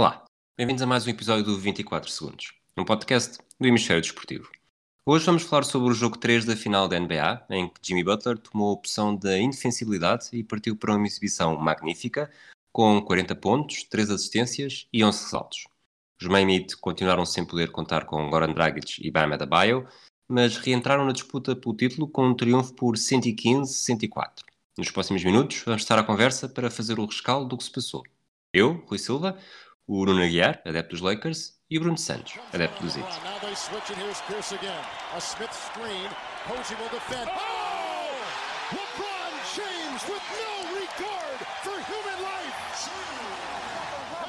Olá, bem-vindos a mais um episódio do 24 Segundos, um podcast do Hemisfério Desportivo. Hoje vamos falar sobre o jogo 3 da final da NBA, em que Jimmy Butler tomou a opção da indefensibilidade e partiu para uma exibição magnífica, com 40 pontos, 3 assistências e 11 ressaltos. Os Miami continuaram sem poder contar com Goran Dragic e Bam Adebayo, mas reentraram na disputa pelo título com um triunfo por 115-104. Nos próximos minutos vamos estar à conversa para fazer o rescaldo do que se passou. Eu, Rui Silva, o Bruno Aguiar, adepto dos Lakers, e o Bruno Santos, adepto dos Heat.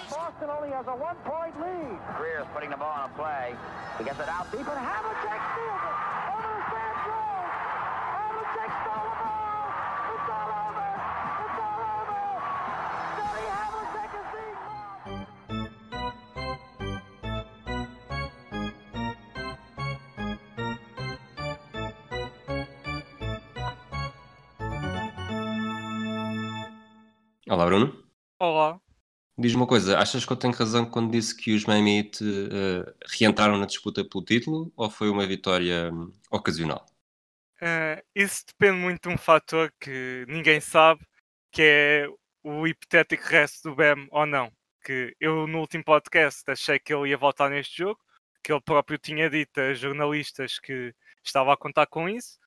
Boston only has a one-point lead. Greer's putting the ball on a play. He gets it out deep, and Havlicek steals it. Olá, Bruno. Olá. Diz-me uma coisa, achas que eu tenho razão quando disse que os Miami Heat uh, reentraram na disputa pelo título ou foi uma vitória hum, ocasional? Eh, isso depende muito de um fator que ninguém sabe, que é o hipotético resto do BEM ou não. Que eu no último podcast achei que ele ia voltar neste jogo, que ele próprio tinha dito a jornalistas que estava a contar com isso.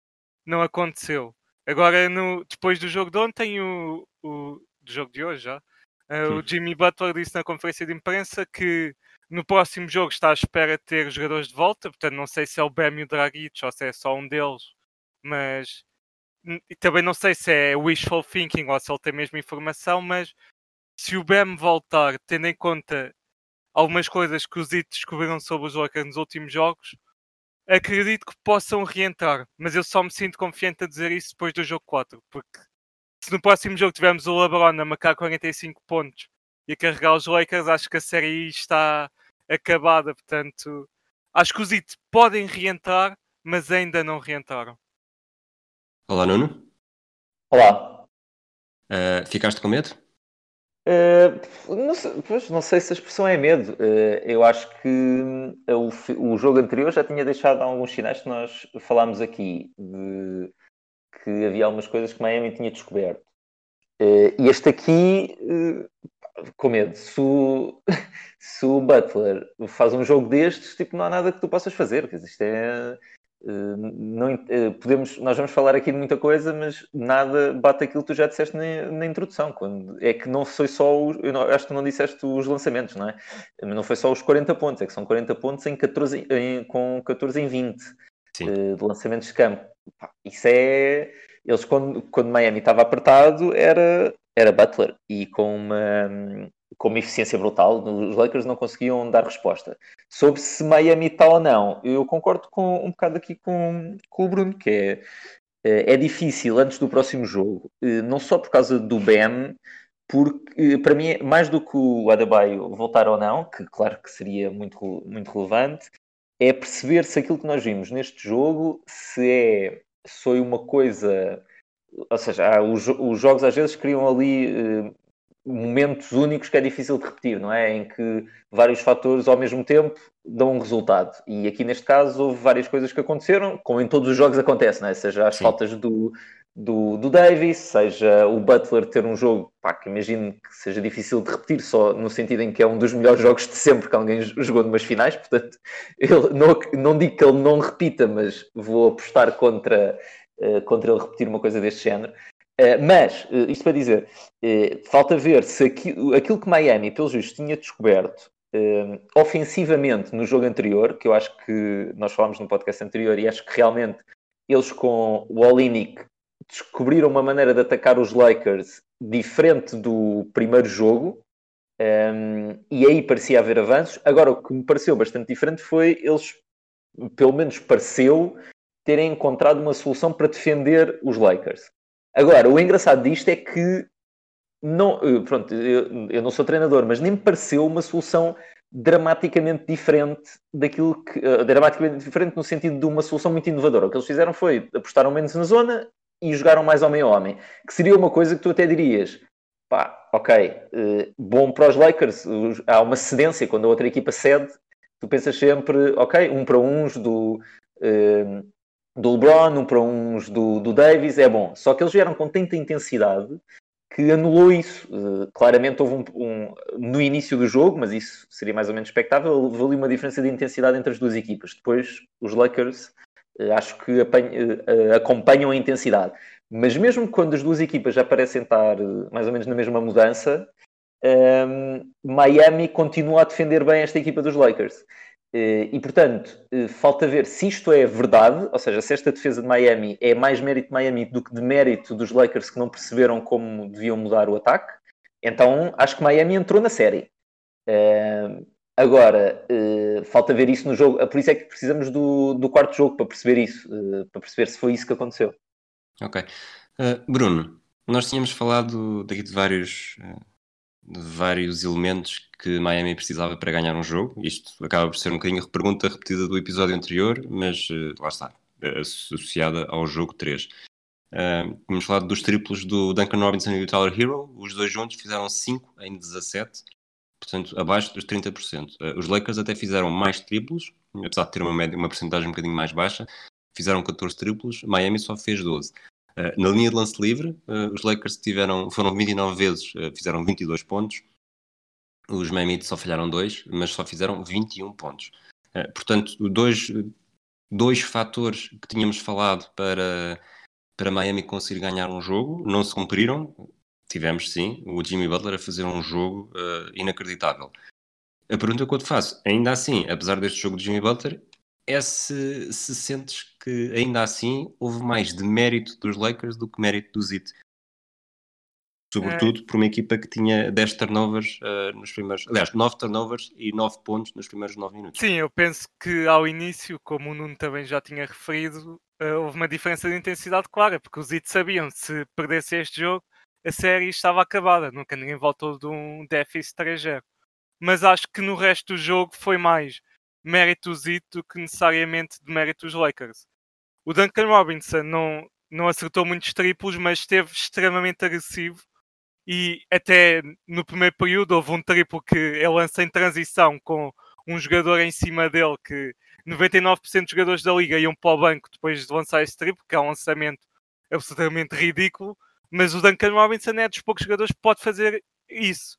Não aconteceu. Agora, no, depois do jogo de ontem, o, o do jogo de hoje já, eh, o Jimmy Butler disse na conferência de imprensa que no próximo jogo está à espera de ter os jogadores de volta, portanto não sei se é o Bam e o Dragic ou se é só um deles, mas e também não sei se é wishful thinking ou se ele tem mesmo informação, mas se o Bam voltar, tendo em conta algumas coisas que os Heat descobriram sobre os Lakers nos últimos jogos, acredito que possam reentrar, mas eu só me sinto confiante a dizer isso depois do jogo 4, porque se no próximo jogo tivermos o LeBron a marcar 45 pontos e a carregar os Lakers, acho que a série está acabada. Portanto, acho que os Heat podem reentrar, mas ainda não reentraram. Olá, Nuno. Olá. Uh, ficaste com medo? Uh, não, sei, pois, não sei se a expressão é medo. Uh, eu acho que o, o jogo anterior já tinha deixado alguns sinais que nós falámos aqui de que havia algumas coisas que Miami tinha descoberto. Uh, e este aqui, uh, com medo. Se o, se o Butler faz um jogo destes, tipo, não há nada que tu possas fazer. Quer dizer, isto é. Uh, não, podemos, nós vamos falar aqui de muita coisa, mas nada bate aquilo que tu já disseste na, na introdução. Quando, é que não foi só os, eu não, acho que tu não disseste os lançamentos, não é? Não foi só os 40 pontos, é que são 40 pontos em 14, em, com 14 em 20 Sim. uh, de lançamentos de campo. Isso é. Eles, quando, quando Miami estava apertado, era, era Butler e com uma, com uma eficiência brutal, os Lakers não conseguiam dar resposta. Sobre se Miami está ou não, eu concordo com, um bocado aqui com, com o Bruno, que é, eh, é difícil antes do próximo jogo, eh, não só por causa do BM, porque para mim, mais do que o Adebayo voltar ou não, que claro que seria muito, muito relevante, é perceber se aquilo que nós vimos neste jogo se é foi uma coisa ou seja, os, os jogos às vezes criam ali eh, momentos únicos que é difícil de repetir, não é? Em que vários fatores ao mesmo tempo dão um resultado. E aqui neste caso houve várias coisas que aconteceram, como em todos os jogos acontece, não é? Seja as Sim. faltas do, do, do Davis, seja o Butler ter um jogo pá, que imagino que seja difícil de repetir, só no sentido em que é um dos melhores jogos de sempre que alguém jogou numas finais, portanto, ele, não, não digo que ele não repita, mas vou apostar contra, eh, contra ele repetir uma coisa deste género. Uh, mas, uh, isto para dizer, uh, falta ver se aqui, aquilo que Miami, pelos vistos, tinha descoberto ofensivamente no jogo anterior, que eu acho que nós falámos no podcast anterior, e acho que realmente eles com o Olinick descobriram uma maneira de atacar os Lakers diferente do primeiro jogo, um, e aí parecia haver avanços. Agora, o que me pareceu bastante diferente foi eles, pelo menos pareceu, terem encontrado uma solução para defender os Lakers. Agora, o engraçado disto é que não, pronto, eu, eu, não sou treinador, mas nem me pareceu uma solução dramaticamente diferente daquilo que uh, dramaticamente diferente no sentido de uma solução muito inovadora. O que eles fizeram foi apostaram menos na zona e jogaram mais homem a homem, que seria uma coisa que tu até dirias, pá, ok, eh, bom para os Lakers, há uma cedência quando a outra equipa cede, tu pensas sempre, ok, um para uns do, eh, do LeBron, um para uns do, do Davis, é bom. Só que eles vieram com tanta intensidade que anulou isso. Eh, claramente houve um, um- no início do jogo, mas isso seria mais ou menos expectável, houve ali uma diferença de intensidade entre as duas equipas. Depois, os Lakers acho que eh, eh, acompanham a intensidade. Mas mesmo quando as duas equipas já parecem estar eh, mais ou menos na mesma mudança, ehm, Miami continua a defender bem esta equipa dos Lakers. Eh, E, portanto, eh, falta ver se isto é verdade, ou seja, se esta defesa de Miami é mais mérito de Miami do que de mérito dos Lakers que não perceberam como deviam mudar o ataque. Então, acho que Miami entrou na série. Eh, Agora, eh, falta ver isso no jogo. Por isso é que precisamos do, do quarto jogo para perceber isso, eh, para perceber se foi isso que aconteceu. Ok. Uh, Bruno, nós tínhamos falado daqui de vários, uh, de vários elementos que Miami precisava para ganhar um jogo. Isto acaba por ser um bocadinho pergunta repetida do episódio anterior, mas uh, lá está, uh, associada ao jogo 3. Uh, tínhamos falado dos triplos do Duncan Robinson e do Tyler Hero. Os dois juntos fizeram 5 em 17, portanto, abaixo dos 30%. Uh, os Lakers até fizeram mais triplos, apesar de ter uma, média, uma porcentagem um bocadinho mais baixa, fizeram 14 triplos, Miami só fez 12. Uh, na linha de lance livre, uh, os Lakers tiveram, foram 29 vezes, fizeram 22 pontos. Os Miami só falharam 2, mas só fizeram 21 pontos. Portanto, dois, dois fatores que tínhamos falado para, para Miami conseguir ganhar um jogo não se cumpriram. Tivemos, sim, o Jimmy Butler a fazer um jogo inacreditável. A pergunta que eu te faço, ainda assim, apesar deste jogo de Jimmy Butler, é se, se, sentes que ainda assim houve mais de mérito dos Lakers do que mérito do Zit. Sobretudo é. por uma equipa que tinha 10 turnovers uh, nos primeiros. Aliás, 9 turnovers e 9 pontos nos primeiros 9 minutos. Sim, eu penso que ao início, como o Nuno também já tinha referido, uh, houve uma diferença de intensidade clara, porque os Zit sabiam se perdesse este jogo, a série estava acabada. Nunca ninguém voltou de um déficit 3-0. Mas acho que no resto do jogo foi mais mérito Zito do que necessariamente de mérito dos Lakers. O Duncan Robinson não, não acertou muitos triplos, mas esteve extremamente agressivo e até no primeiro período houve um triplo que ele lança em transição com um jogador em cima dele que 99% dos jogadores da liga iam para o banco depois de lançar esse triplo, que é um lançamento absolutamente ridículo, mas o Duncan Robinson é dos poucos jogadores que pode fazer isso.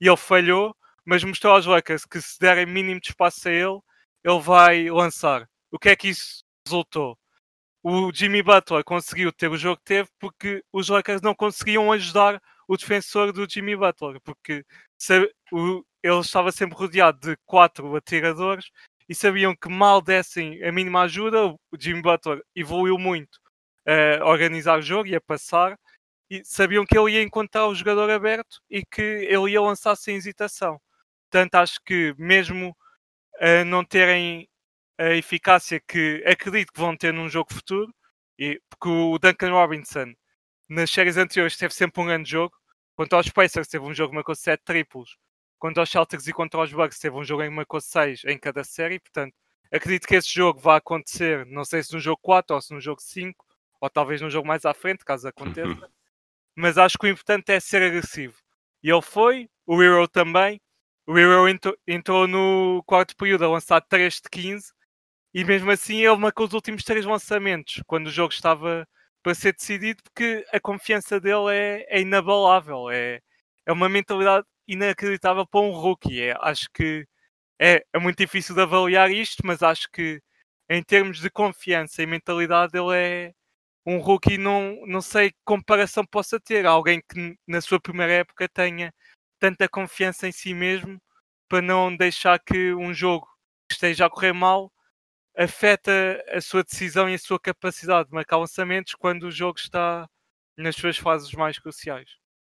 E ele falhou, mas mostrou aos Lakers que se derem mínimo de espaço a ele, ele vai lançar. O que é que isso resultou? O Jimmy Butler conseguiu ter o jogo que teve porque os Lakers não conseguiam ajudar o defensor do Jimmy Butler, porque ele estava sempre rodeado de quatro atiradores e sabiam que mal dessem a mínima ajuda, o Jimmy Butler evoluiu muito a organizar o jogo e a passar, e sabiam que ele ia encontrar o jogador aberto e que ele ia lançar sem hesitação. Portanto, acho que mesmo a não terem a eficácia que acredito que vão ter num jogo futuro, e, porque o Duncan Robinson nas séries anteriores teve sempre um grande jogo. Quanto aos Pacers, teve um jogo que marcou 7 triplos. Quanto aos Celtics e contra os Bucks, teve um jogo em que marcou 6 em cada série. Portanto, acredito que esse jogo vai acontecer, não sei se no jogo 4 ou se no jogo 5, ou talvez no jogo mais à frente, caso aconteça. Mas acho que o importante é ser agressivo. E ele foi, o Hero também. O Hero entrou, entrou no quarto período a lançar 3 de 15 e mesmo assim ele marcou os últimos 3 lançamentos quando o jogo estava para ser decidido porque a confiança dele é, é inabalável. É, é uma mentalidade inacreditável para um rookie. É, acho que é, é muito difícil de avaliar isto, mas acho que em termos de confiança e mentalidade ele é um rookie não, não sei que comparação possa ter. Alguém que na sua primeira época tenha tanta confiança em si mesmo para não deixar que um jogo que esteja a correr mal afeta a sua decisão e a sua capacidade de marcar lançamentos quando o jogo está nas suas fases mais cruciais.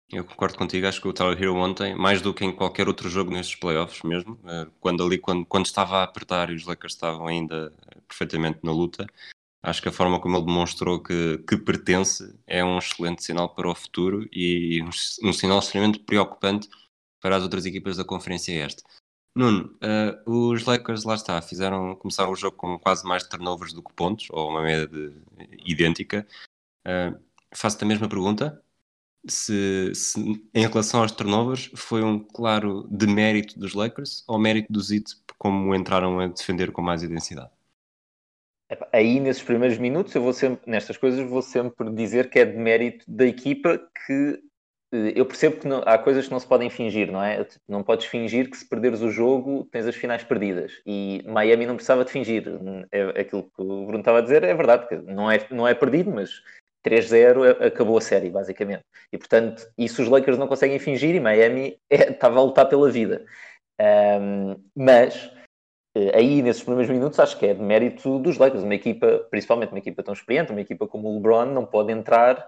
Eu concordo contigo, acho que o Tyler Hero ontem, mais do que em qualquer outro jogo nestes playoffs mesmo, quando ali, quando, quando estava a apertar e os Lakers estavam ainda perfeitamente na luta, acho que a forma como ele demonstrou que, que pertence é um excelente sinal para o futuro e um, um sinal extremamente preocupante para as outras equipas da Conferência Este. Nuno, uh, os Lakers lá está, fizeram, começaram o jogo com quase mais turnovers do que pontos, ou uma média de, idêntica. Uh, Faço-te a mesma pergunta. se, se em relação aos turnovers foi um claro demérito dos Lakers ou mérito do Zit como entraram a defender com mais intensidade? Aí, nesses primeiros minutos, eu vou sempre, nestas coisas, vou sempre dizer que é de mérito da equipa que eh, eu percebo que não- há coisas que não se podem fingir, não é? Tipo, Não podes fingir que se perderes o jogo tens as finais perdidas. E Miami não precisava de fingir. É, aquilo que o Bruno estava a dizer é verdade, não é, não é perdido, mas 3-0 a- acabou a série, basicamente. E portanto, isso os Lakers não conseguem fingir e Miami é- estava a lutar pela vida. Ahm, mas aí nesses primeiros minutos acho que é de mérito dos Lakers, uma equipa, principalmente uma equipa tão experiente, uma equipa como o LeBron, não pode entrar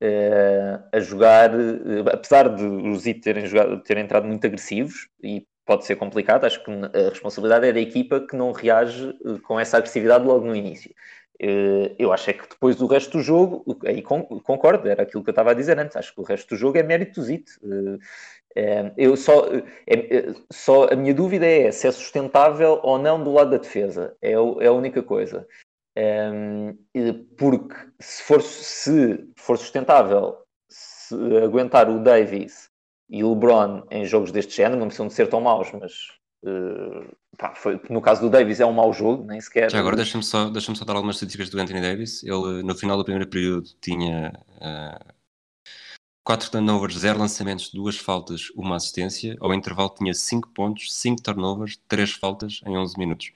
eh, a jogar, eh, apesar de os Heat terem, terem entrado muito agressivos e pode ser complicado, acho que a responsabilidade é da equipa que não reage eh, com essa agressividade logo no início. Eh, Eu acho é que depois do resto do jogo, aí con- concordo, era aquilo que eu estava a dizer antes, acho que o resto do jogo é mérito dos Heat. Eh, eh, Eu só, eh, é- é- só a minha dúvida é se é sustentável ou não do lado da defesa. É, é a única coisa. Porque se for, se for sustentável, se aguentar o Davis e o LeBron em jogos deste género, não precisam de ser tão maus, mas uh, pá, foi- no caso do Davis é um mau jogo, nem sequer. Já agora deixa-me só, deixa só dar algumas estatísticas do Anthony Davis. Ele, no final do primeiro período, tinha 4 turnovers, 0 lançamentos, 2 faltas, uma assistência. Ao intervalo tinha 5 pontos, 5 turnovers, 3 faltas em 11 minutos.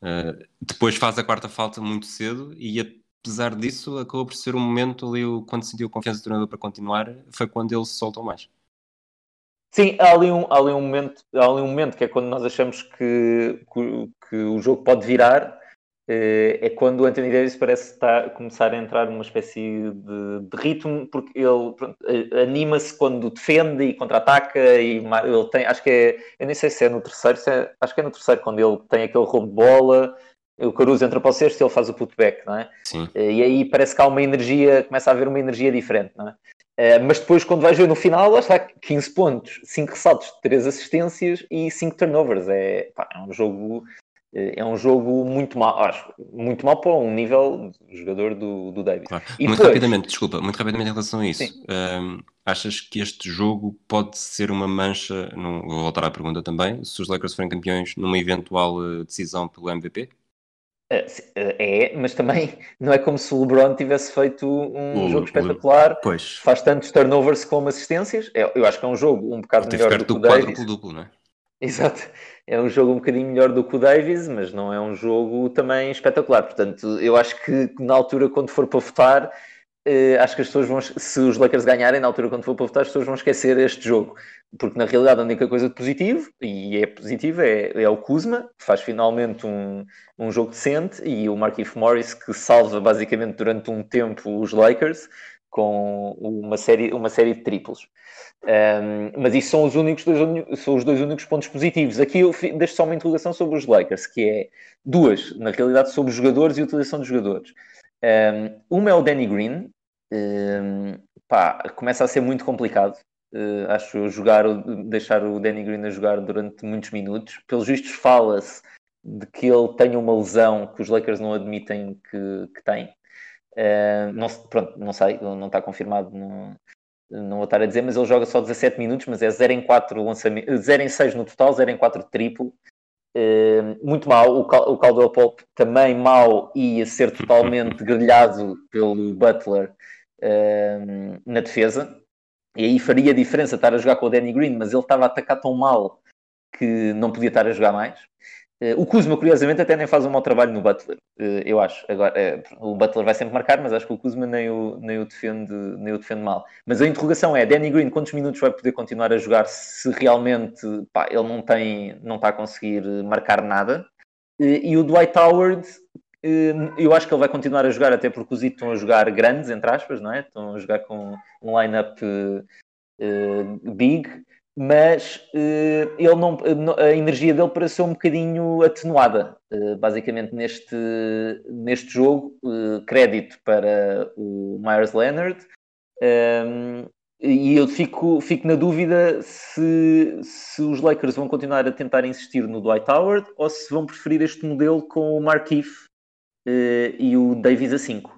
Uh, depois faz a quarta falta muito cedo e apesar disso acabou por ser um momento ali, quando sentiu confiança do treinador para continuar, foi quando ele se soltou mais. Sim, há ali, um, há, ali um momento, há ali um momento que é quando nós achamos que, que, que o jogo pode virar, é quando o Anthony Davis parece estar, começar a entrar numa espécie de, de ritmo, porque ele eh, anima-se quando defende e contra-ataca, e ele tem, acho que é, eu nem sei se é no terceiro, é- acho que é no terceiro, quando ele tem aquele roubo de bola, o Caruso entra para o sexto e ele faz o putback, não é? Sim. Eh, E aí parece que há uma energia, começa a haver uma energia diferente, não é? Eh, mas depois, quando vais ver no final, lá está 15 pontos, 5 ressaltos, 3 assistências e 5 turnovers. É, pá, é um jogo. Eh, É um jogo muito mal, acho, muito mal para um nível de jogador do, do Davis. Claro. Muito depois- rapidamente, desculpa, muito rapidamente em relação a isso. Um, achas que este jogo pode ser uma mancha, num- vou voltar à pergunta também, se os Lakers forem campeões numa eventual eh, decisão pelo MVP? Eh, É, mas também não é como se o LeBron tivesse feito um O- jogo o- espetacular, Pois, faz tantos turnovers como assistências. É, Eu acho que é um jogo um bocado melhor do que o do Davis. quádruplo duplo, não é? Exato. É um jogo um bocadinho melhor do que o Davis, mas não é um jogo também espetacular. Portanto, eu acho que na altura, quando for para votar, eh, acho que as pessoas vão, se os Lakers ganharem, na altura, quando for para votar, as pessoas vão esquecer este jogo. Porque na realidade a única coisa de positivo, e é positivo, é, é o Kuzma, que faz finalmente um, um jogo decente, e o Markieff Morris, que salva basicamente durante um tempo os Lakers com uma série, uma série de triplos. Um, mas isso são os, únicos dois, são os dois únicos pontos positivos. Aqui eu deixo só uma interrogação sobre os Lakers, que é duas, na realidade, sobre jogadores e utilização dos jogadores. Um, uma é o Danny Green, um, pá, começa a ser muito complicado. Uh, acho jogar, deixar o Danny Green a jogar durante muitos minutos. Pelos vistos, fala-se de que ele tem uma lesão que os Lakers não admitem que, que tem. Uh, não, pronto, não sei, não está confirmado. Não, não vou estar a dizer, mas ele joga só 17 minutos, mas é 0 em 4 lançamentos, 0 em 6 no total, 0 em 4 triplo. Uh, muito mal, o, Cal- o Caldwell Pope também mal e a ser totalmente grelhado pelo Butler uh, na defesa. E aí faria diferença estar a jogar com o Danny Green, mas ele estava a atacar tão mal que não podia estar a jogar mais. Eh, O Kuzma, curiosamente, até nem faz um mau trabalho no Butler, eh, eu acho. Agora, eh, o Butler vai sempre marcar, mas acho que o Kuzma nem o, nem o, defende, nem o defende mal. Mas a interrogação é: Danny Green, quantos minutos vai poder continuar a jogar se realmente pá, ele não, tem, não está a conseguir marcar nada? E o Dwight Howard, eu acho que ele vai continuar a jogar, até porque os Heat estão a jogar grandes, entre aspas, não é? Estão a jogar com um line-up eh, big mas eh, ele não, a energia dele pareceu um bocadinho atenuada. Eh, basicamente, neste, neste jogo, eh, crédito para o Myers Leonard. Um, e eu fico, fico na dúvida se, se os Lakers vão continuar a tentar insistir no Dwight Howard ou se vão preferir este modelo com o Markieff eh, e o Davis a 5.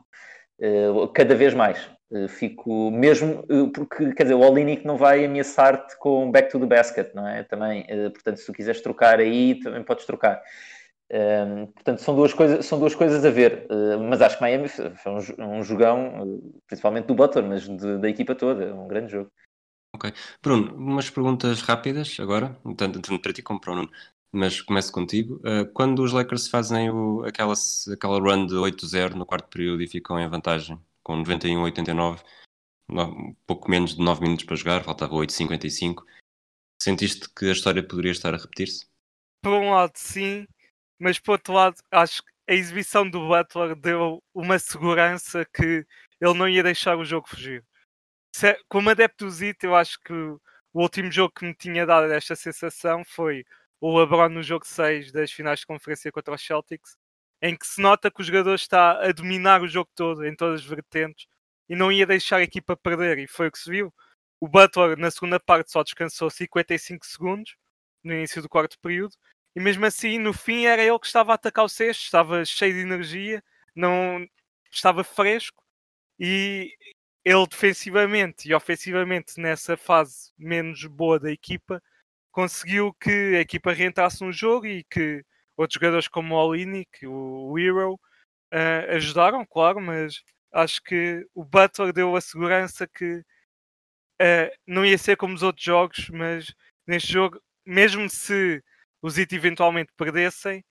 Eh, cada vez mais. Uh, fico mesmo uh, porque quer dizer, o Olinick não vai ameaçar-te com back to the basket, não é? Também, uh, portanto, se tu quiseres trocar aí, também podes trocar. Um, portanto, são duas coisas, são duas coisas a ver, mas acho que Miami foi um, um jogão, principalmente do Butler, mas de, da equipa toda, um grande jogo. Ok. Bruno, umas perguntas rápidas agora, tanto, tanto para ti como para o Nuno, mas começo contigo. quando os Lakers fazem o, aquela, aquela run de 8-0 no quarto período e ficam em vantagem, com 91, 89, um pouco menos de 9 minutos para jogar, faltava 8,55. Sentiste que a história poderia estar a repetir-se? Por um lado, sim, mas por outro lado, acho que a exibição do Butler deu uma segurança que ele não ia deixar o jogo fugir. Como adepto do Zito, eu acho que o último jogo que me tinha dado esta sensação foi o LeBron no jogo 6 das finais de conferência contra os Celtics, em que se nota que o jogador está a dominar o jogo todo, em todas as vertentes, e não ia deixar a equipa perder, e foi o que se viu. O Butler, na segunda parte, só descansou 55 segundos, no início do quarto período, e mesmo assim, no fim, era ele que estava a atacar o cesto, estava cheio de energia, não estava fresco, e ele defensivamente e ofensivamente, nessa fase menos boa da equipa, conseguiu que a equipa reentrasse no jogo e que outros jogadores como o Olinick, o Hero, uh, ajudaram, claro, mas acho que o Butler deu a segurança que uh, não ia ser como os outros jogos, mas neste jogo, mesmo se os It eventualmente perdessem,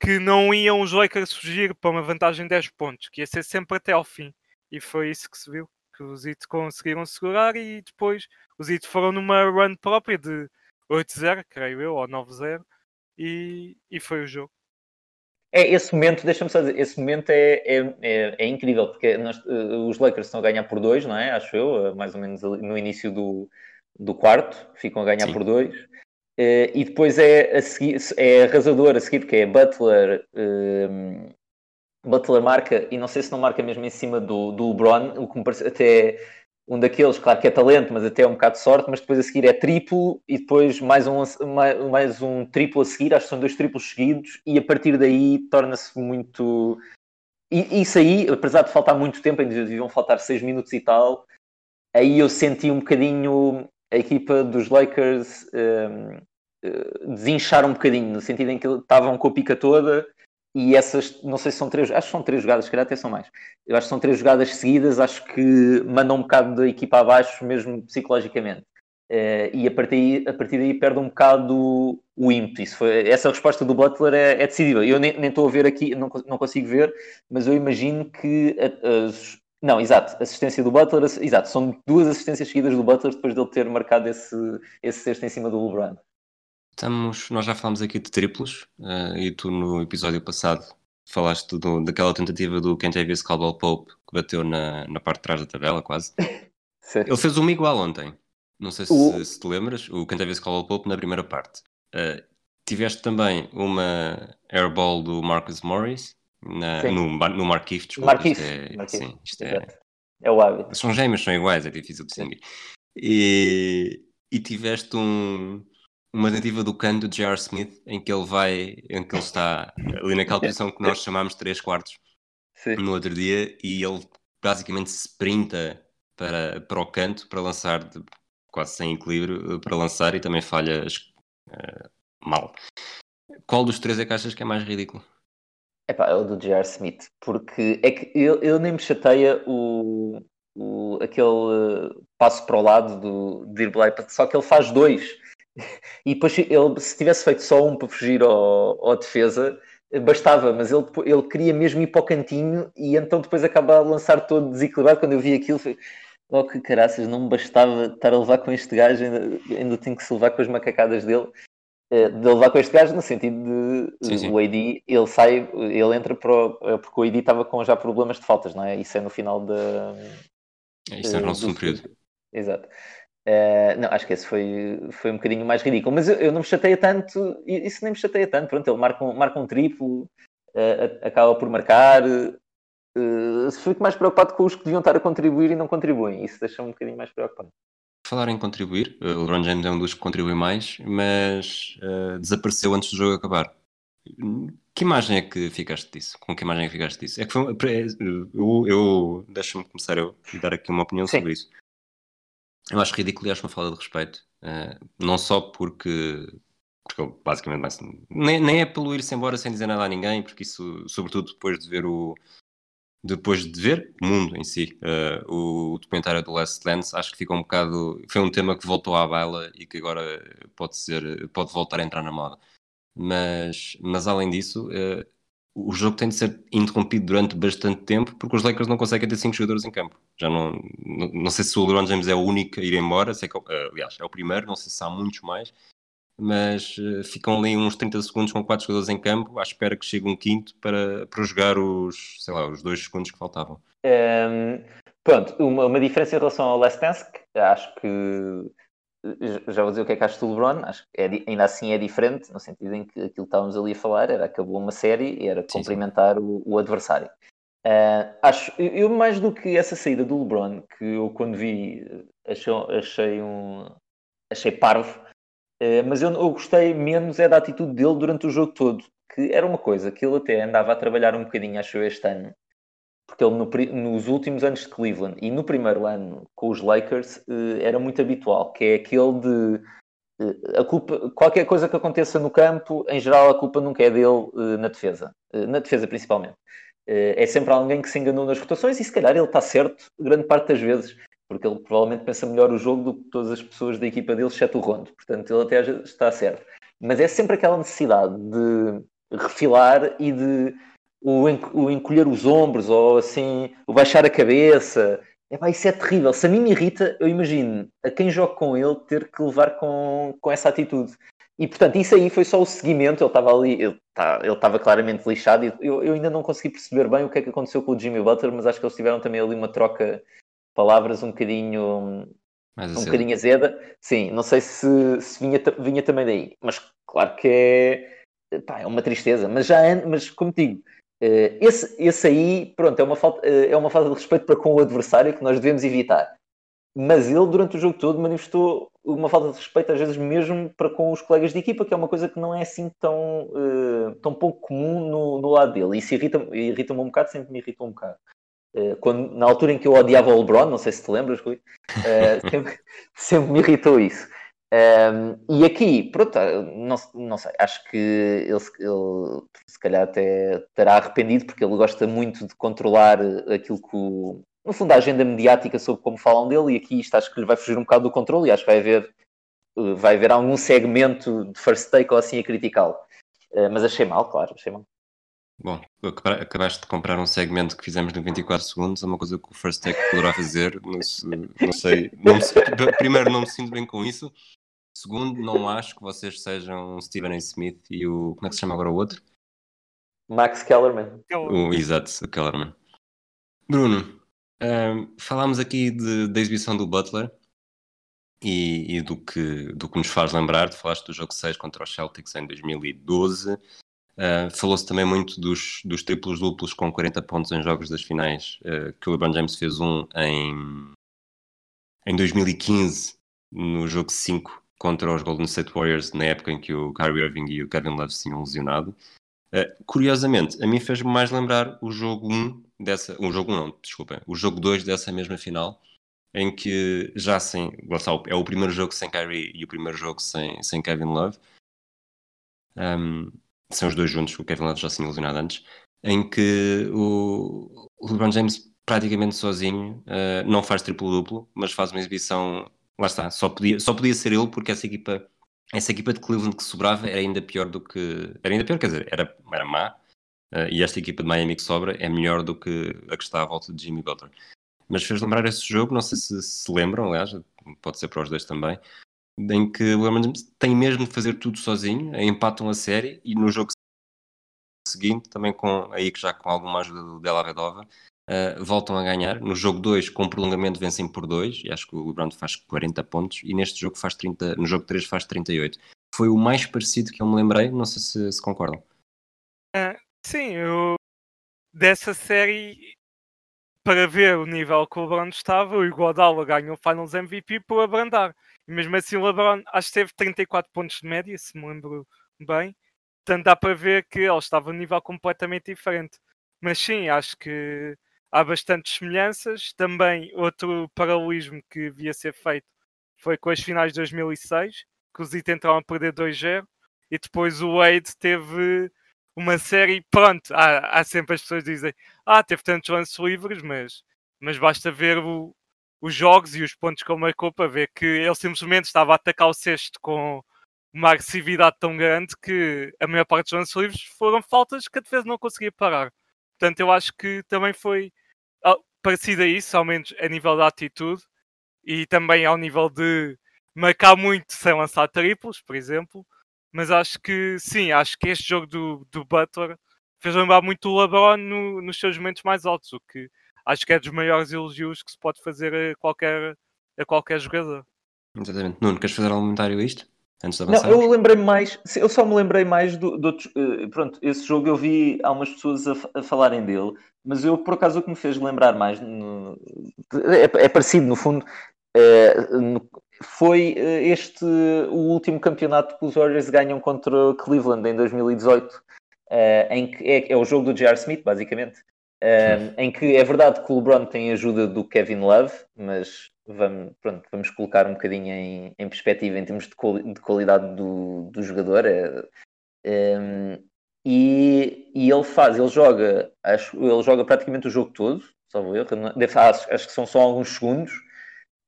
que não iam os Lakers fugir para uma vantagem de 10 pontos, que ia ser sempre até ao fim. E foi isso que se viu, que os It conseguiram segurar e depois os It foram numa run própria de 8-0, creio eu, ou 9-0, e, e foi o jogo. É, esse momento, deixa-me só dizer, esse momento é, é, é, é incrível, porque nós, uh, os Lakers estão a ganhar por dois, não é? Acho eu, uh, mais ou menos no início do, do quarto, ficam a ganhar Sim. por dois. Uh, e depois é, a seguir, é arrasador a seguir, porque é Butler, ehm, Butler marca, e não sei se não marca mesmo em cima do, do LeBron, o que me parece até um daqueles, claro que é talento, mas até é um bocado de sorte, mas depois a seguir é triplo e depois mais um, mais, mais um triplo a seguir, acho que são dois triplos seguidos, e a partir daí torna-se muito. E isso aí, apesar de faltar muito tempo, ainda deviam faltar seis minutos e tal, aí eu senti um bocadinho a equipa dos Lakers um, eh, desinchar um bocadinho, no sentido em que estavam com a pica toda e essas, não sei se são três, acho que são três jogadas, se calhar até são mais. Eu acho que são três jogadas seguidas, acho que mandam um bocado da equipa abaixo, mesmo psicologicamente. Uh, e a partir, a partir daí perde um bocado o, ímpeto. Isso foi, essa resposta do Butler é, é decidida. Eu nem, estou a ver aqui, não, não consigo ver, mas eu imagino que. As, não, exato, assistência do Butler, exato, são duas assistências seguidas do Butler depois dele ter marcado esse, esse sexto em cima do LeBron. Estamos, nós já falámos aqui de triplos uh, e tu no episódio passado falaste do, daquela tentativa do Kentavious Caldwell Pope que bateu na, na parte de trás da tabela quase. Sim. Ele fez uma igual ontem. Não sei se, o... se te lembras, o Kentavious Caldwell Pope na primeira parte. Uh, tiveste também uma airball do Marcus Morris na, no, no Marquif, desculpa. Marquif. Isto é, Marquif. Sim, isto é, é o hábito. São gêmeos, são iguais, é difícil de distinguir. E, e tiveste um, uma tentativa do canto de J.R. Smith em que ele vai, em que ele está ali naquela posição que nós chamamos 3 quartos Sim. no outro dia e ele basicamente sprinta para, para o canto para lançar de, quase sem equilíbrio para lançar e também falha uh, mal. Qual dos três é que achas que é mais ridículo? Epá, é o do J.R. Smith, porque é que ele, ele nem me chateia o, o, aquele passo para o lado do drible, só que ele faz dois e depois, ele, se tivesse feito só um para fugir ao, ao defesa, bastava, mas ele, ele queria mesmo ir para o cantinho e então depois acaba a lançar todo desequilibrado. Quando eu vi aquilo, foi oh que caraças, não me bastava estar a levar com este gajo, ainda, ainda tenho que se levar com as macacadas dele. Eh, de levar com este gajo no sentido de sim, sim. o AD ele sai, ele entra para o, eh, porque o AD estava com já problemas de faltas, não é? Isso é no final da. Isso é no nosso período. Exato. Uh, não, acho que esse foi, foi um bocadinho mais ridículo, mas eu, eu, não me chateia tanto, isso nem me chateia tanto. Pronto, ele marca um, marca um triplo, uh, acaba por marcar. Uh, fico mais preocupado com os que deviam estar a contribuir e não contribuem. Isso deixa-me um bocadinho mais preocupado. Falar em contribuir, o LeBron James é um dos que contribui mais, mas desapareceu antes do jogo acabar. Que imagem é que ficaste disso? Com que imagem é que ficaste disso? É que foi, eu, eu deixa-me começar e dar aqui uma opinião Sim. sobre isso. Eu acho ridículo e acho uma falta de respeito. eh, não só porque, porque ele basicamente vai nem, nem é pelo ir-se embora sem dizer nada a ninguém, porque isso, sobretudo depois de ver o depois de ver o mundo em si, eh, o, documentário do Last Dance, acho que fica um bocado. Foi um tema que voltou à baila e que agora pode ser, pode voltar a entrar na moda. Mas, mas além disso, eh, o jogo tem de ser interrompido durante bastante tempo porque os Lakers não conseguem ter cinco jogadores em campo. Já não, não, não sei se o LeBron James é o único a ir embora, sei que, eh, aliás, é o primeiro, não sei se há muitos mais, mas eh, ficam ali uns 30 segundos com quatro jogadores em campo à espera que chegue um quinto para, para jogar os, sei lá, os dois segundos que faltavam. Um, pronto, uma, uma diferença em relação ao Last Dance, acho que já vou dizer o que é que acho do LeBron, acho que é, ainda assim é diferente, no sentido em que aquilo que estávamos ali a falar era acabou uma série e era Sim, sim. cumprimentar o, o adversário. Uh, acho, eu eu mais do que essa saída do LeBron, que eu quando vi achei, achei um achei parvo, uh, mas eu, eu gostei menos é da atitude dele durante o jogo todo, que era uma coisa que ele até andava a trabalhar um bocadinho, acho eu, este ano, porque ele no nos últimos anos de Cleveland e no primeiro ano com os Lakers eh, era muito habitual, que é aquele de eh, a culpa, qualquer coisa que aconteça no campo, em geral a culpa nunca é dele eh, na defesa, na defesa principalmente. É sempre alguém que se enganou nas rotações e se calhar ele está certo grande parte das vezes, porque ele provavelmente pensa melhor o jogo do que todas as pessoas da equipa dele, exceto o Rondo. Portanto, ele até está certo. Mas é sempre aquela necessidade de refilar e de o, o encolher os ombros ou assim, o baixar a cabeça. Epá, isso é terrível. Se a mim me irrita, eu imagino a quem joga com ele ter que levar com, com essa atitude. E portanto, isso aí foi só o seguimento. Ele estava ali, ele tá- estava claramente lixado. E eu, eu ainda não consegui perceber bem o que é que aconteceu com o Jimmy Butler, mas acho que eles tiveram também ali uma troca de palavras um bocadinho Mas um bocadinho azeda. Sim, não sei se, se vinha, vinha também daí, mas claro que é, pá, é uma tristeza. Mas já, mas como digo, esse, esse aí, pronto, é uma, falta, eh, é uma falta de respeito para com o adversário que nós devemos evitar. Mas ele, durante o jogo todo, manifestou uma falta de respeito, às vezes mesmo para com os colegas de equipa, que é uma coisa que não é assim tão, eh, tão pouco comum no, no lado dele. Isso irrita-me irrita um bocado, sempre me irrita um bocado. Eh, quando, na altura em que eu odiava o LeBron, não sei se te lembras, Rui, eh, sempre, sempre me irritou isso. Um, e aqui, pronto, não, não sei, acho que ele, ele se calhar até estará arrependido porque ele gosta muito de controlar aquilo que o, no fundo a agenda mediática sobre como falam dele e aqui isto acho que lhe vai fugir um bocado do controle e acho que vai haver uh, vai haver algum segmento de first take ou assim a criticá-lo. Uh, mas achei mal, claro, achei mal. Bom, acaba- acabaste de comprar um segmento que fizemos no 24 segundos, é uma coisa que o First Take poderá fazer, não, não sei, não me- primeiro não me sinto bem com isso, segundo, não acho que vocês sejam o Stephen A. Smith e o, como é que se chama agora o outro? Max Kellerman. O, exato, o Kellerman. Bruno, ahm, falámos aqui de- da exibição do Butler e, e do, que, do que nos faz lembrar. Tu falaste do jogo 6 contra os Celtics em 2012. Ah, Falou-se também muito dos, dos triplos duplos com 40 pontos em jogos das finais, ah, que o LeBron James fez um em, em 2015, no jogo 5 contra os Golden State Warriors, na época em que o Kyrie Irving e o Kevin Love se tinham lesionado. Uh, curiosamente, a mim fez-me mais lembrar o jogo 1 dessa. O jogo 1 não, desculpa. O jogo 2 dessa mesma final, em que já sem. É o primeiro jogo sem Kyrie e o primeiro jogo sem, sem Kevin Love. Um, são os dois juntos, o Kevin Love já se tinha lesionado antes. Em que o LeBron James, praticamente sozinho, uh, não faz triplo-duplo, mas faz uma exibição. Lá está, só podia, só podia ser ele, porque essa equipa essa equipa de Cleveland que sobrava era ainda pior do que. Era ainda pior, quer dizer, era, era má. Uh, e esta equipa de Miami que sobra é melhor do que a que está à volta de Jimmy Butler. Mas fez lembrar esse jogo, não sei se se lembram, aliás, pode ser para os dois também, em que o James tem mesmo de fazer tudo sozinho, empatam a série e no jogo seguinte, também com aí que já com alguma ajuda do Della Vedova, uh, voltam a ganhar. No jogo 2, com prolongamento, vencem por 2, e acho que o LeBron faz 40 pontos, e neste jogo faz 30, no jogo 3 faz 38. Foi o mais parecido que eu me lembrei, não sei se, se concordam. Sim, eu dessa série para ver o nível que o LeBron estava, o Iguodala ganhou o Finals MVP por abrandar. E mesmo assim o LeBron acho que teve 34 pontos de média, se me lembro bem. Portanto, dá para ver que ele estava a um nível completamente diferente. Mas sim, acho que há bastantes semelhanças. Também outro paralelismo que devia ser feito foi com as finais de 2006, que os Heat entraram a perder 2-0 e depois o Wade teve uma série. Pronto, há, há sempre as pessoas que dizem: Ah, teve tantos lances livres, mas, mas basta ver o, os jogos e os pontos que ele marcou para ver que ele simplesmente estava a atacar o cesto com uma agressividade tão grande que a maior parte dos lances livres foram faltas que a defesa não conseguia parar. Portanto, eu acho que também foi ah, parecido a isso, ao menos a nível da atitude e também ao nível de marcar muito sem lançar triplos, por exemplo. Mas acho que sim, acho que este jogo do, do Butler fez lembrar muito o LeBron no, nos seus momentos mais altos, o que acho que é dos maiores elogios que se pode fazer a qualquer, a qualquer jogador. Exatamente. Nuno, queres fazer um comentário a isto? Antes de Não, avançar? eu lembrei mais, eu só me lembrei mais do, do outro- eh, pronto, esse jogo eu vi algumas pessoas a, a falarem dele, mas eu por acaso o que me fez lembrar mais no- é, é parecido no fundo, eh, no- foi eh, este o último campeonato que os Warriors ganham contra Cleveland em 2018, eh, em que é, é o jogo do J.R. Smith, basicamente, em que é verdade que o LeBron tem a ajuda do Kevin Love, mas vamos, pronto, vamos colocar um bocadinho em, em perspectiva em termos de, quali- de qualidade do, do jogador. é, ehm, e, e ele faz, ele joga, acho, ele joga praticamente o jogo todo, salvo erro, acho, acho que são só alguns segundos.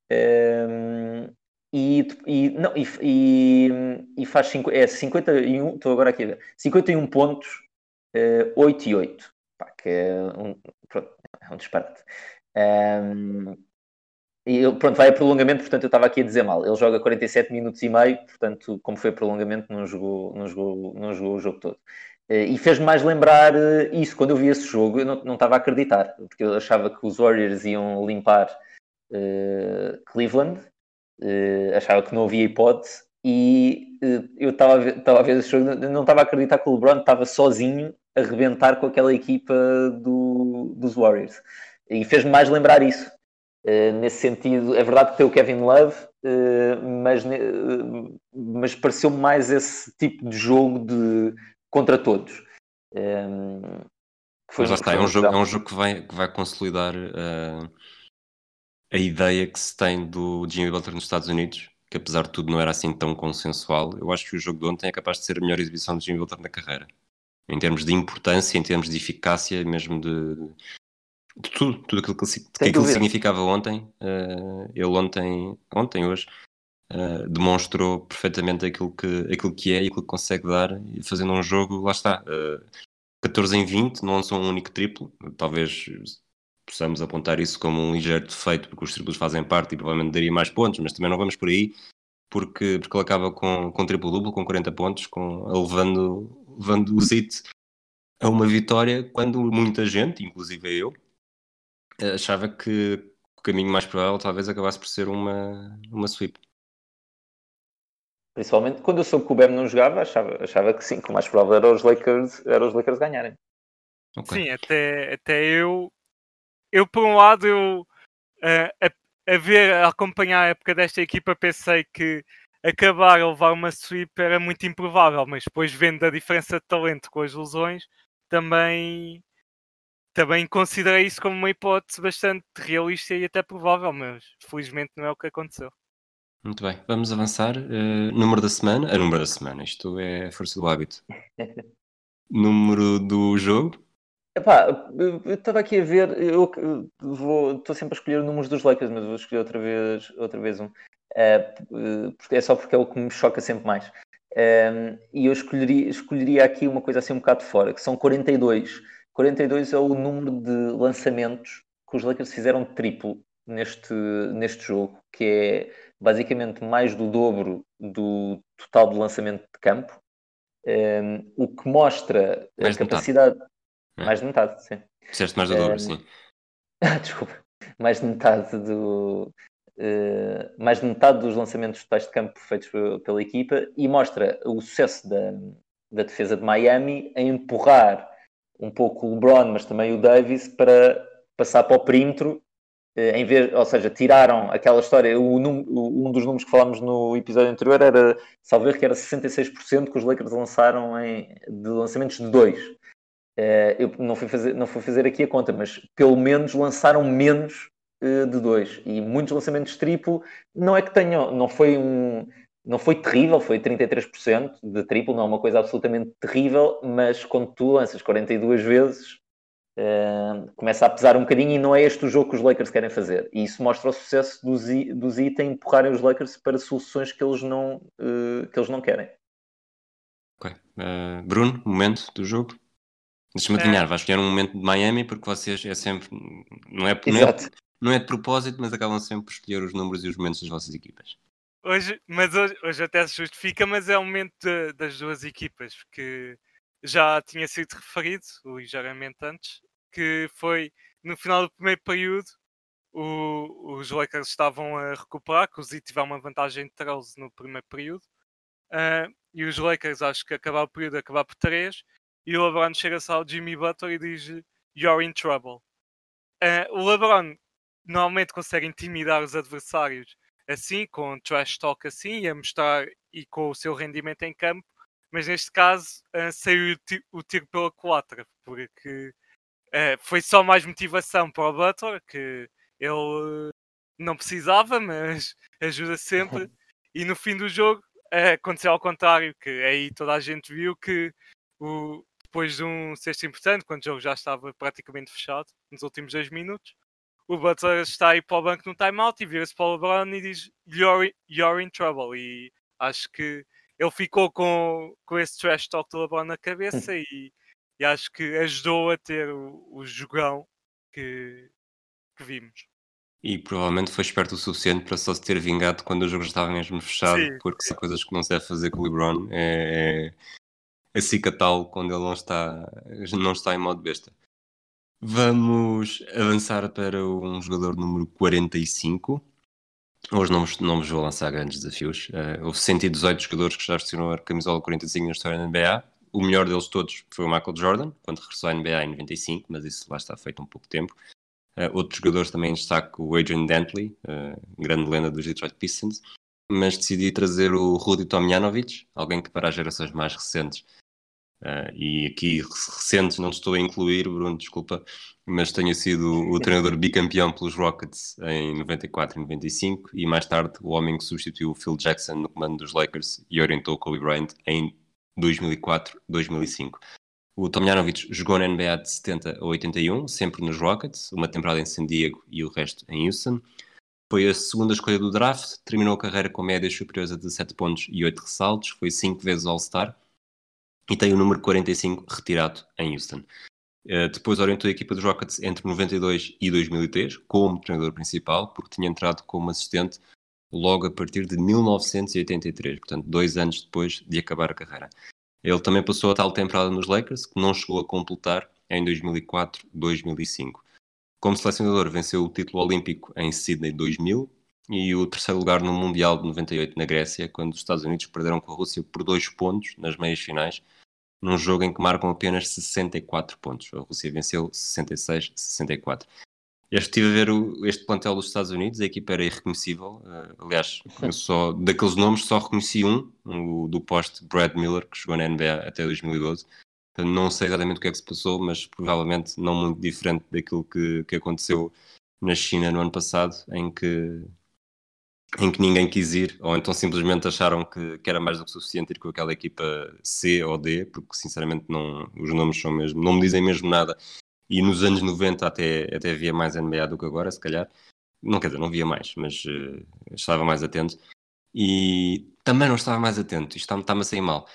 Ehm, e, e, não, e, e, faz cinco, é 51, estou agora aqui a ver, 51 pontos, eh, 8 e 8. Pá, que é um, pronto, é um disparate. Ehm, e ele, pronto, vai a prolongamento, portanto eu estava aqui a dizer mal. Ele joga 47 minutos e meio, portanto, como foi prolongamento, não jogou, não jogou, não jogou o jogo todo. Eh, E fez-me mais lembrar eh, isso, quando eu vi esse jogo, eu não, não estava a acreditar, porque eu achava que os Warriors iam limpar eh, Cleveland, eh, achava que não havia hipótese, e eh, eu estava a ver, estava a ver esse jogo, não estava a acreditar que o LeBron estava sozinho a rebentar com aquela equipa do, dos Warriors. E fez-me mais lembrar isso. Uh, nesse sentido, é verdade que tem o Kevin Love, uh, mas, uh, mas pareceu-me mais esse tipo de jogo de contra todos. Um, foi, mas está, é um, jogo, é um jogo que vai, que vai consolidar a ideia que se tem do Jimmy Butler nos Estados Unidos, que apesar de tudo não era assim tão consensual. Eu acho que o jogo de ontem é capaz de ser a melhor exibição de Jimmy Butler na carreira. Em termos de importância, em termos de eficácia, mesmo de, de tudo, tudo aquilo que, que aquilo significava ontem, uh, ele ontem, ontem, hoje, uh, demonstrou perfeitamente aquilo que, aquilo que é e aquilo que consegue dar, e fazendo um jogo, lá está, uh, 14 em 20, não lançou um único triplo, talvez possamos apontar isso como um ligeiro defeito, porque os triplos fazem parte e provavelmente daria mais pontos, mas também não vamos por aí, porque, porque ele acaba com, com triplo-duplo, com 40 pontos, com, levando, levando o Zit a uma vitória, quando muita gente, inclusive eu, achava que o caminho mais provável talvez acabasse por ser uma, uma sweep. Principalmente quando eu soube que o Bam não jogava, achava, achava que sim, que o mais provável era os Lakers, era os Lakers ganharem. Okay. Sim, até, até eu, eu por um lado, eu a, a, ver, a acompanhar a época desta equipa, pensei que acabar a levar uma sweep era muito improvável, mas depois vendo a diferença de talento com as lesões, também também considerei isso como uma hipótese bastante realista e até provável, mas felizmente não é o que aconteceu. Muito bem, vamos avançar. Uh, número da semana. A número da semana, isto é a força do hábito. número do jogo. Epá, eu estava aqui a ver, eu vou, estou sempre a escolher números dos Lakers, mas vou escolher outra vez, outra vez um. Uh, é só porque é o que me choca sempre mais. Um, e eu escolheria, escolheria aqui uma coisa assim um bocado fora, que são 42. 42 é o número de lançamentos que os Lakers fizeram triplo neste, neste jogo, que é basicamente mais do dobro do total de lançamento de campo, um, o que mostra mais a capacidade. Metade. Mais de metade, sim. Disseste mais do dobro, um, sim. Desculpa, mais de metade do. Uh, mais de metade dos lançamentos totais de campo feitos pela equipa e mostra o sucesso da, da defesa de Miami em empurrar um pouco o LeBron, mas também o Davis, para passar para o perímetro eh, em vez, ou seja, tiraram aquela história, o um dos números que falámos no episódio anterior era, salvo erro, que era 66% que os Lakers lançaram em, de lançamentos de dois. Eh, eu não fui, fazer, não fui fazer aqui a conta, mas pelo menos lançaram menos eh, de dois. E muitos lançamentos triplo, não é que tenham, não foi um, não foi terrível, foi 33% de triplo, não é uma coisa absolutamente terrível, mas quando tu lanças 42 vezes, eh, começa a pesar um bocadinho e não é este o jogo que os Lakers querem fazer. E isso mostra o sucesso do Z, do em empurrarem os Lakers para soluções que eles não, eh, que eles não querem. Ok. Eh, Bruno, momento do jogo. Deixa-me É. adivinhar, vais escolher um momento de Miami porque vocês é sempre. Não é, não, é, Exato. não é de propósito, mas acabam sempre por escolher os números e os momentos das vossas equipas. Hoje, mas hoje, hoje até se justifica, mas é o momento de- das duas equipas, porque já tinha sido referido ligeiramente antes, que foi no final do primeiro período o- os Lakers estavam a recuperar, que o Z uma vantagem de 13 no primeiro período, ah, e os Lakers acho que acabar o período acabar por 3, e o LeBron chega-se ao Jimmy Butler e diz You're in trouble. Ah, o LeBron normalmente consegue intimidar os adversários assim, com trash talk assim, e a mostrar e com o seu rendimento em campo, mas neste caso ah, saiu o ti- o tiro pela culatra, porque ah, foi só mais motivação para o Butler, que ele eh, não precisava, mas ajuda sempre. E no fim do jogo eh, aconteceu ao contrário, que aí toda a gente viu que o, depois de um sexto importante, quando o jogo já estava praticamente fechado, nos últimos dois minutos, o Butler está aí para o banco no timeout e vira-se para o LeBron e diz you're, you're in trouble. E acho que ele ficou com, com esse trash talk do LeBron na cabeça e, e acho que ajudou a ter o, o jogão que, que vimos. E provavelmente foi esperto o suficiente para só se ter vingado quando o jogo já estava mesmo fechado, Sim. porque são coisas que não se deve fazer com o LeBron. É, é acicatá-lo quando ele não está, não está em modo besta. Vamos avançar para um jogador número 45. Hoje não não vos vou lançar grandes desafios. Eh, houve 118 jogadores que já vestiram a camisola 45 na história da NBA. O melhor deles todos foi o Michael Jordan, quando regressou à NBA em 95, mas isso lá está feito um pouco tempo. Uh, outros jogadores também em destaque, o Adrian Dantley, uh, grande lenda dos Detroit Pistons, mas decidi trazer o Rudy Tomjanovic, alguém que para as gerações mais recentes, uh, e aqui recentes não estou a incluir, Bruno, desculpa, mas tenha sido o treinador bicampeão pelos Rockets em 94 e 95, e mais tarde o homem que substituiu o Phil Jackson no comando dos Lakers e orientou Kobe Bryant em 2004-2005. O Tomjanovic jogou na NBA de 70 a 81, sempre nos Rockets, uma temporada em San Diego e o resto em Houston. Foi a segunda escolha do draft, terminou a carreira com médias superiores a 17 pontos e 8 ressaltos, foi 5 vezes All-Star e tem o número 45 retirado em Houston. Uh, depois orientou a equipa dos Rockets entre 92 e 2003 como treinador principal, porque tinha entrado como assistente logo a partir de 1983, portanto, dois anos depois de acabar a carreira. Ele também passou a tal temporada nos Lakers, que não chegou a completar em 2004-2005. Como selecionador, venceu o título olímpico em Sydney 2000 e o terceiro lugar no Mundial de 98 na Grécia, quando os Estados Unidos perderam com a Rússia por dois pontos nas meias finais, num jogo em que marcam apenas 64 pontos. A Rússia venceu 66-64. Eu estive a ver o, este plantel dos Estados Unidos, a equipa era irreconhecível. Uh, aliás, só, daqueles nomes só reconheci um, o do poste Brad Miller, que jogou na NBA até 2012. Então, não sei exatamente o que é que se passou, mas provavelmente não muito diferente daquilo que, que aconteceu na China no ano passado, em que, em que ninguém quis ir, ou então simplesmente acharam que, que era mais do que suficiente ir com aquela equipa C ou D, porque sinceramente não, os nomes são mesmo, não me dizem mesmo nada e nos anos 90 até, até havia mais NBA do que agora, se calhar. Não quer dizer, não via mais, mas uh, estava mais atento. E também não estava mais atento, isto está-me a sair mal.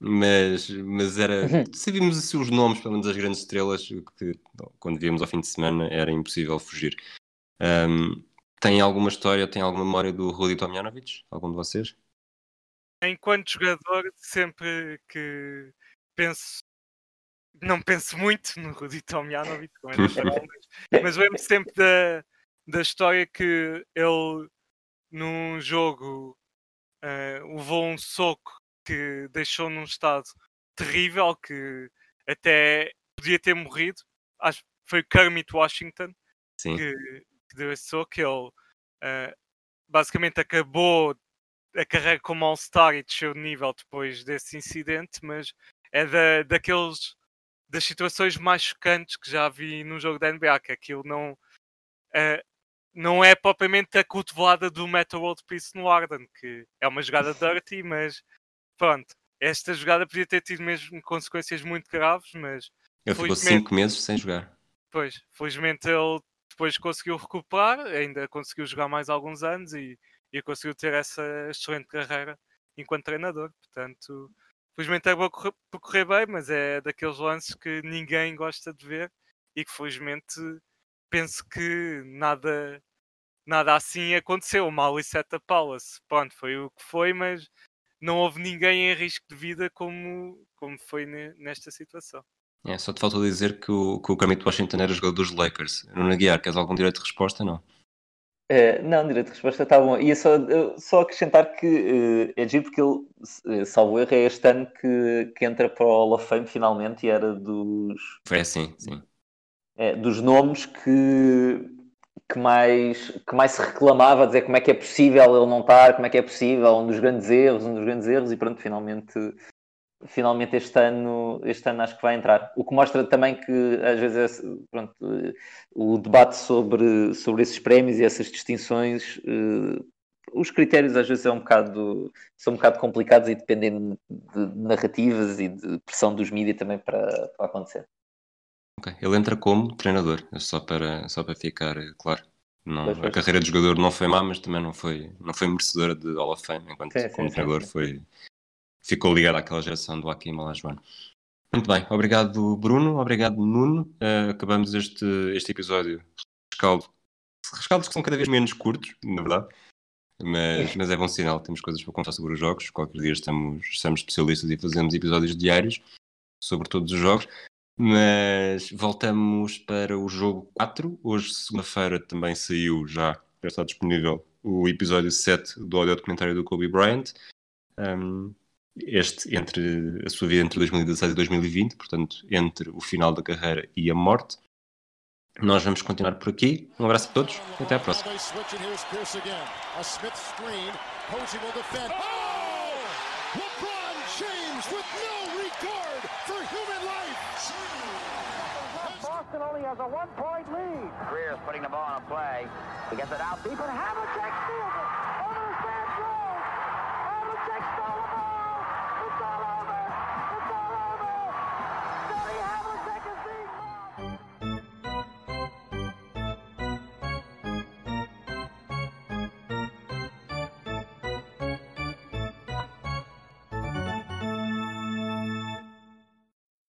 Mas, mas era. Sabíamos assim, os nomes, pelo menos das grandes estrelas, que quando víamos ao fim de semana era impossível fugir. Um, tem alguma história, tem alguma memória do Rudy Tomjanovic? Algum de vocês? Enquanto jogador, sempre que penso não penso muito no Rudy Tomjanovic, como é natural, mas, mas lembro sempre da, da história que ele, num jogo, uh, levou um soco que deixou num estado terrível, que até podia ter morrido. Acho que foi Kermit Washington, Sim. que que deu esse soco. Ele eh, basicamente acabou a carreira como All-Star e desceu de nível depois desse incidente, mas é da, daqueles das situações mais chocantes que já vi num jogo da NBA, que aquilo não eh, não é propriamente a cotovelada do Metal World Peace no Arden, que é uma jogada dirty, mas pronto, esta jogada podia ter tido mesmo consequências muito graves, mas Ele ficou Felizmente- 5 meses sem jogar. Pois, felizmente ele depois conseguiu recuperar, ainda conseguiu jogar mais alguns anos e, e conseguiu ter essa excelente carreira enquanto treinador. Portanto, felizmente acabou correr- por correr bem, mas é daqueles lances que ninguém gosta de ver e que felizmente penso que nada, nada assim aconteceu. Malice at the Palace, pronto, foi o que foi, mas não houve ninguém em risco de vida como, como foi ne- nesta situação. É, só te faltou dizer que o, que o Kermit Washington era jogador dos Lakers. Nuno Aguiar, queres algum direito de resposta? Não. Eh, não, direito de resposta está bom. Ia só, só acrescentar que eh, é giro porque ele, eh, salvo erro, é este ano que, que entra para o Hall of Fame finalmente e era dos, Foi assim, sim. é, dos nomes que, que, mais, que mais se reclamava, dizer como é que é possível ele não estar, como é que é possível, um dos grandes erros, um dos grandes erros, e pronto, finalmente, finalmente este ano, este ano acho que vai entrar. O que mostra também que às vezes pronto, o debate sobre, sobre esses prémios e essas distinções. eh, os critérios às vezes é um bocado, são um bocado complicados e dependem de narrativas e de pressão dos mídias também para, para acontecer. Ok. Ele entra como treinador, só para, só para ficar eh, claro. Não, Pois, a pois. carreira de jogador não foi má, mas também não foi, não foi merecedora de Hall of Fame, enquanto sim, como sim, treinador sim. foi, ficou ligado àquela geração do Hakim Olajuwon. Muito bem, obrigado Bruno, obrigado Nuno. Eh, acabamos este, este episódio rescaldo. Rescaldos que são cada vez menos curtos, na verdade. Mas, mas é bom sinal, temos coisas para contar sobre os jogos. Qualquer dia estamos, estamos especialistas e fazemos episódios diários sobre todos os jogos. Mas voltamos para o jogo 4. Hoje, segunda-feira, também saiu já, já está disponível o episódio 7 do audio documentário do Kobe Bryant. Um, este entre a sua vida entre 2016 e 2020, portanto, entre o final da carreira e a morte. Nós vamos continuar por aqui. Um abraço a todos e até à próxima. Oh! Boston only has a one-point lead. Greer's putting the ball on a play. He gets it out deep, and Havlicek steals it.